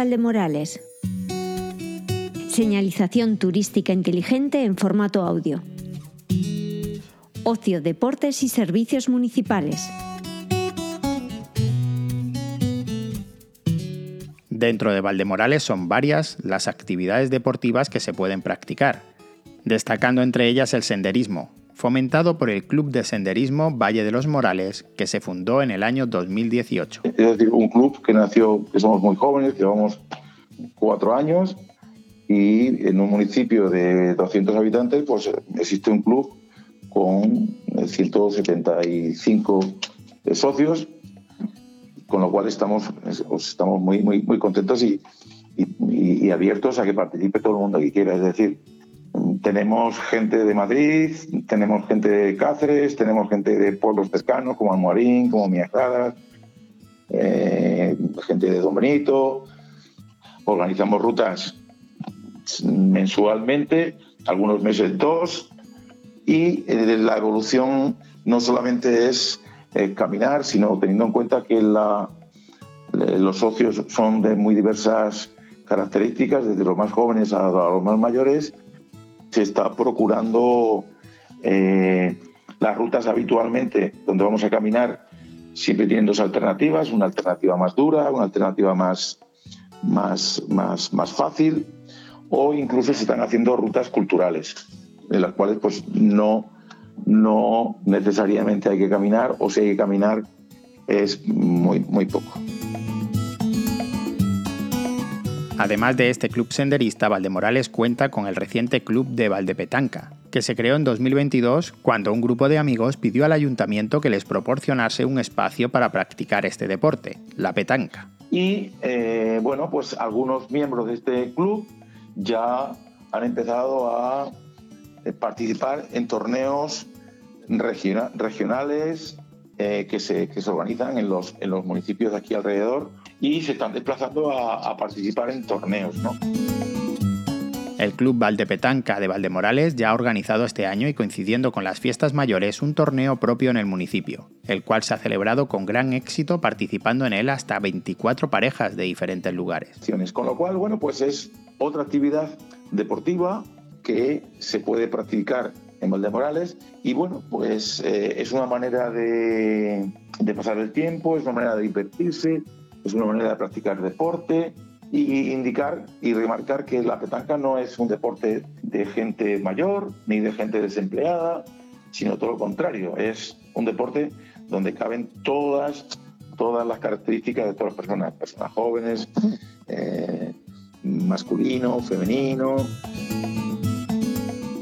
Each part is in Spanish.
Valdemorales. Señalización turística inteligente en formato audio. Ocio, deportes y servicios municipales. Dentro de Valdemorales son varias las actividades deportivas que se pueden practicar, destacando entre ellas el senderismo, fomentado por el Club de Senderismo Valle de los Morales, que se fundó en el año 2018. Es decir, un club que nació, somos muy jóvenes, llevamos cuatro años, y en un municipio de 200 habitantes, pues existe un club con 175 socios, con lo cual estamos, pues estamos muy, muy, muy contentos y, y abiertos a que participe todo el mundo que quiera. Es decir, tenemos gente de Madrid, tenemos gente de Cáceres, tenemos gente de pueblos cercanos como Almorín, como Miajadas, eh, gente de Don Benito. Organizamos rutas mensualmente, algunos meses dos, y eh, la evolución no solamente es eh, caminar, sino teniendo en cuenta que los socios son de muy diversas características, desde los más jóvenes a los más mayores, se está procurando eh, las rutas habitualmente donde vamos a caminar, siempre tienen dos alternativas, una alternativa más dura, una alternativa más, más, más, más fácil, o incluso se están haciendo rutas culturales, en las cuales pues no, no necesariamente hay que caminar, o si hay que caminar es muy, muy poco. Además de este club senderista, Valdemorales cuenta con el reciente Club de Valdepetanca, que se creó en 2022 cuando un grupo de amigos pidió al ayuntamiento que les proporcionase un espacio para practicar este deporte, la petanca. Y eh, bueno, pues algunos miembros de este club ya han empezado a eh, participar en torneos regionales eh, que, se, que, se, organizan en los, en los municipios de aquí alrededor y se están desplazando a, participar en torneos. ¿no? El Club Valdepetanca de Valdemorales ya ha organizado este año y coincidiendo con las fiestas mayores un torneo propio en el municipio, el cual se ha celebrado con gran éxito participando en él hasta 24 parejas de diferentes lugares. Con lo cual, bueno, pues es otra actividad deportiva que se puede practicar en Valdemorales y bueno, pues eh, es una manera de, pasar el tiempo, es una manera de divertirse, es una manera de practicar deporte y indicar y remarcar que la petanca no es un deporte de gente mayor ni de gente desempleada, sino todo lo contrario, es un deporte donde caben todas, todas las características de todas las personas, personas jóvenes, eh, masculino, femenino.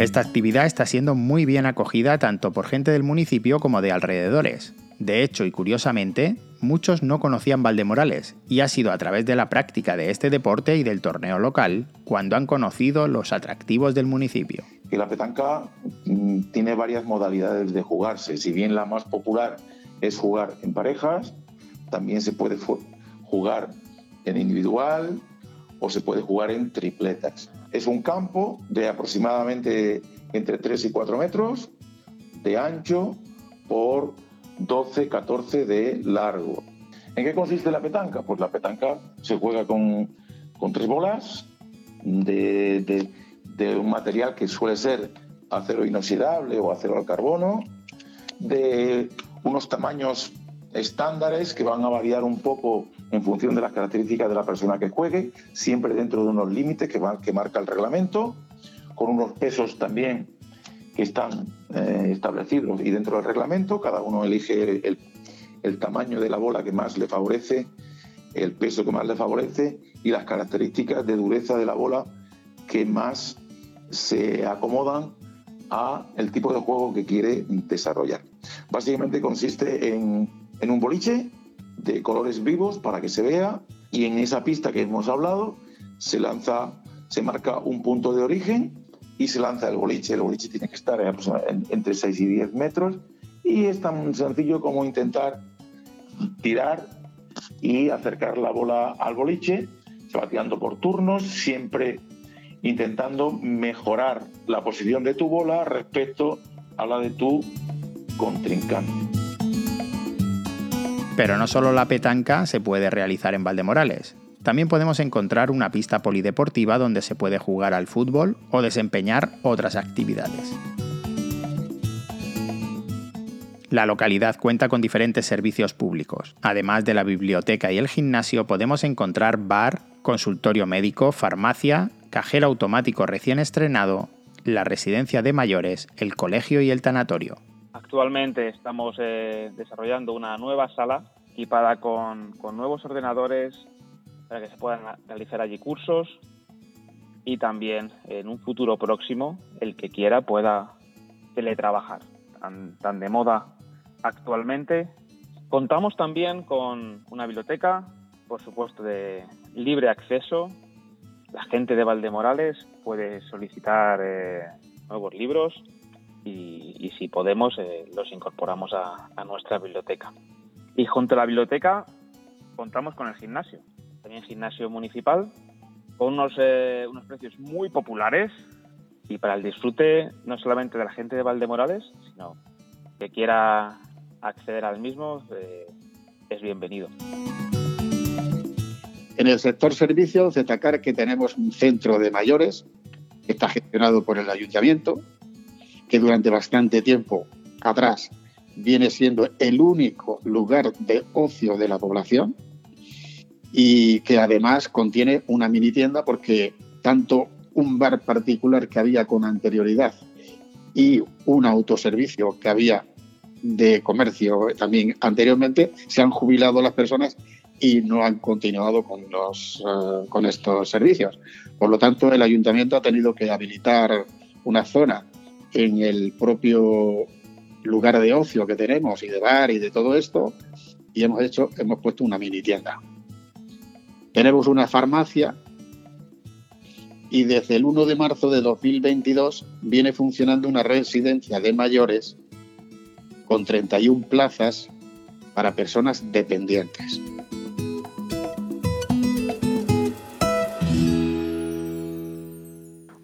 Esta actividad está siendo muy bien acogida tanto por gente del municipio como de alrededores. De hecho, y curiosamente, muchos no conocían Valdemorales, y ha sido a través de la práctica de este deporte y del torneo local cuando han conocido los atractivos del municipio. Y la petanca mm, tiene varias modalidades de jugarse. Si bien la más popular es jugar en parejas, también se puede jugar en individual o se puede jugar en tripletas. Es un campo de aproximadamente entre 3 y 4 metros de ancho por 12, 14 de largo. ¿En qué consiste la petanca? Pues la petanca se juega con, tres bolas de, un material que suele ser acero inoxidable o acero al carbono, de unos tamaños estándares que van a variar un poco en función de las características de la persona que juegue, siempre dentro de unos límites que, que marca el reglamento, con unos pesos también que están eh, establecidos y dentro del reglamento, cada uno elige el, tamaño de la bola que más le favorece, el peso que más le favorece y las características de dureza de la bola que más se acomodan a el tipo de juego que quiere desarrollar. Básicamente consiste en, en un boliche de colores vivos para que se vea y en esa pista que hemos hablado se lanza, se marca un punto de origen y se lanza el boliche. El boliche tiene que estar entre 6 y 10 metros y es tan sencillo como intentar tirar y acercar la bola al boliche, bateando por turnos, siempre intentando mejorar la posición de tu bola respecto a la de tu contrincante. Pero no solo la petanca se puede realizar en Valdemorales. también podemos encontrar una pista polideportiva donde se puede jugar al fútbol o desempeñar otras actividades. La localidad cuenta con diferentes servicios públicos. Además de la biblioteca y el gimnasio, podemos encontrar bar, consultorio médico, farmacia, cajero automático recién estrenado, la residencia de mayores, el colegio y el tanatorio. Actualmente estamos eh, desarrollando una nueva sala equipada con, nuevos ordenadores para que se puedan realizar allí cursos y también en un futuro próximo el que quiera pueda teletrabajar. tan de moda actualmente. Contamos también con una biblioteca, por supuesto, de libre acceso. La gente de Valdemorales puede solicitar eh, nuevos libros y, si podemos eh, los incorporamos a, nuestra biblioteca. Y junto a la biblioteca contamos con el gimnasio, también gimnasio municipal, con unos, eh, precios muy populares y para el disfrute no solamente de la gente de Valdemorales, sino que quiera acceder al mismo eh, es bienvenido. En el sector servicios, destacar que tenemos un centro de mayores que está gestionado por el ayuntamiento, que durante bastante tiempo atrás viene siendo el único lugar de ocio de la población y que además contiene una mini tienda porque tanto un bar particular que había con anterioridad y un autoservicio que había de comercio también anteriormente, se han jubilado las personas y no han continuado con, los, eh, con estos servicios. Por lo tanto, el ayuntamiento ha tenido que habilitar una zona en el propio lugar de ocio que tenemos y de bar y de todo esto y hemos hecho hemos puesto una mini tienda. Tenemos una farmacia y desde el 1 de marzo de 2022 viene funcionando una residencia de mayores con 31 plazas para personas dependientes.